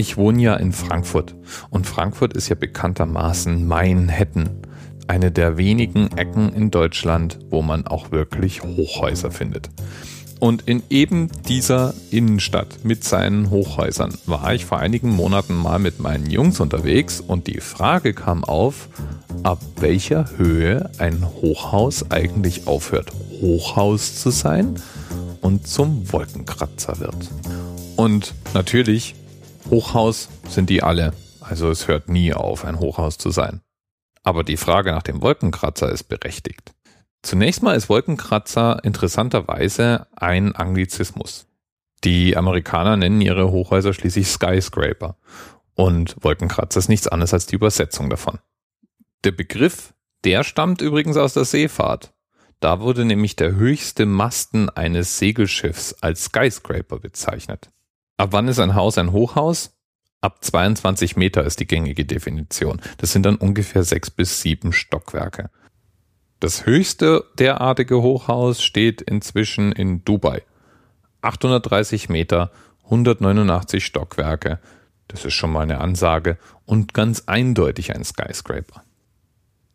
Ich wohne ja in Frankfurt und Frankfurt ist ja bekanntermaßen Manhattan, eine der wenigen Ecken in Deutschland, wo man auch wirklich Hochhäuser findet. Und in eben dieser Innenstadt mit seinen Hochhäusern war ich vor einigen Monaten mal mit meinen Jungs unterwegs und die Frage kam auf, ab welcher Höhe ein Hochhaus eigentlich aufhört, Hochhaus zu sein und zum Wolkenkratzer wird. Und natürlich, Hochhaus sind die alle. Also es hört nie auf, ein Hochhaus zu sein. Aber die Frage nach dem Wolkenkratzer ist berechtigt. Zunächst mal ist Wolkenkratzer interessanterweise ein Anglizismus. Die Amerikaner nennen ihre Hochhäuser schließlich Skyscraper und Wolkenkratzer ist nichts anderes als die Übersetzung davon. Der Begriff, der stammt übrigens aus der Seefahrt. Da wurde nämlich der höchste Masten eines Segelschiffs als Skyscraper bezeichnet. Ab wann ist ein Haus ein Hochhaus? Ab 22 Meter ist die gängige Definition. Das sind dann ungefähr sechs bis sieben Stockwerke. Das höchste derartige Hochhaus steht inzwischen in Dubai. 830 Meter, 189 Stockwerke. Das ist schon mal eine Ansage und ganz eindeutig ein Skyscraper.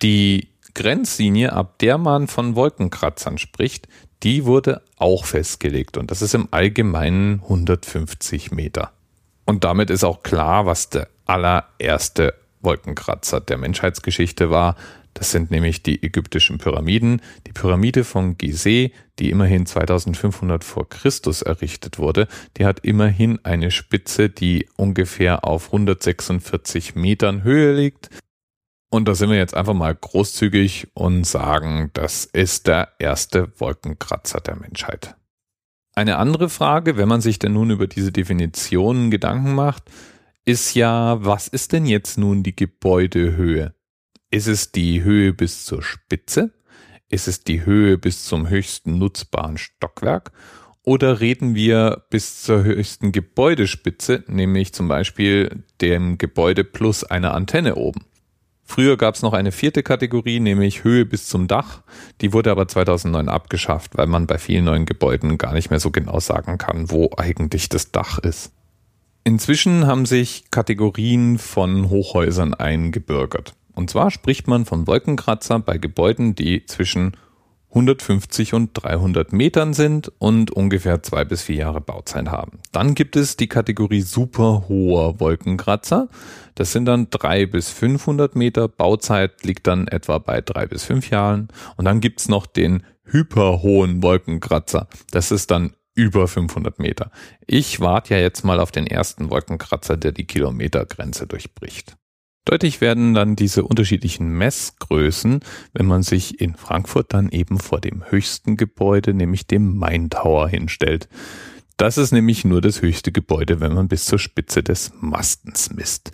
Die Grenzlinie, ab der man von Wolkenkratzern spricht, die wurde auch festgelegt und das ist im Allgemeinen 150 Meter. Und damit ist auch klar, was der allererste Wolkenkratzer der Menschheitsgeschichte war. Das sind nämlich die ägyptischen Pyramiden. Die Pyramide von Gizeh, die immerhin 2500 vor Christus errichtet wurde, die hat immerhin eine Spitze, die ungefähr auf 146 Metern Höhe liegt. Und da sind wir jetzt einfach mal großzügig und sagen, das ist der erste Wolkenkratzer der Menschheit. Eine andere Frage, wenn man sich denn nun über diese Definitionen Gedanken macht, ist ja, was ist denn jetzt nun die Gebäudehöhe? Ist es die Höhe bis zur Spitze? Ist es die Höhe bis zum höchsten nutzbaren Stockwerk? Oder reden wir bis zur höchsten Gebäudespitze, nämlich zum Beispiel dem Gebäude plus einer Antenne oben? Früher gab es noch eine vierte Kategorie, nämlich Höhe bis zum Dach. Die wurde aber 2009 abgeschafft, weil man bei vielen neuen Gebäuden gar nicht mehr so genau sagen kann, wo eigentlich das Dach ist. Inzwischen haben sich Kategorien von Hochhäusern eingebürgert. Und zwar spricht man von Wolkenkratzer bei Gebäuden, die zwischen 150 und 300 Metern sind und ungefähr zwei bis vier Jahre Bauzeit haben. Dann gibt es die Kategorie super hoher Wolkenkratzer. Das sind dann drei bis 500 Meter. Bauzeit liegt dann etwa bei drei bis fünf Jahren. Und dann gibt's noch den hyperhohen Wolkenkratzer. Das ist dann über 500 Meter. Ich warte ja jetzt mal auf den ersten Wolkenkratzer, der die Kilometergrenze durchbricht. Deutlich werden dann diese unterschiedlichen Messgrößen, wenn man sich in Frankfurt dann eben vor dem höchsten Gebäude, nämlich dem Main Tower hinstellt. Das ist nämlich nur das höchste Gebäude, wenn man bis zur Spitze des Mastens misst.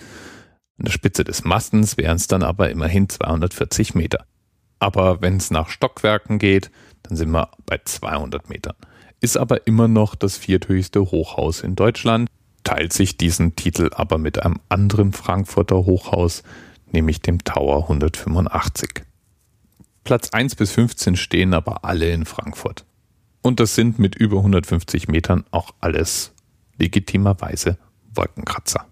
An der Spitze des Mastens wären es dann aber immerhin 240 Meter. Aber wenn es nach Stockwerken geht, dann sind wir bei 200 Metern. Ist aber immer noch das vierthöchste Hochhaus in Deutschland teilt sich diesen Titel aber mit einem anderen Frankfurter Hochhaus, nämlich dem Tower 185. Platz 1 bis 15 stehen aber alle in Frankfurt. Und das sind mit über 150 Metern auch alles legitimerweise Wolkenkratzer.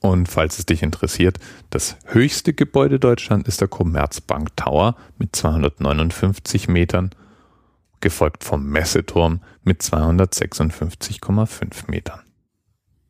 Und falls es dich interessiert, das höchste Gebäude Deutschland ist der Commerzbank Tower mit 259 Metern, gefolgt vom Messeturm mit 256,5 Metern.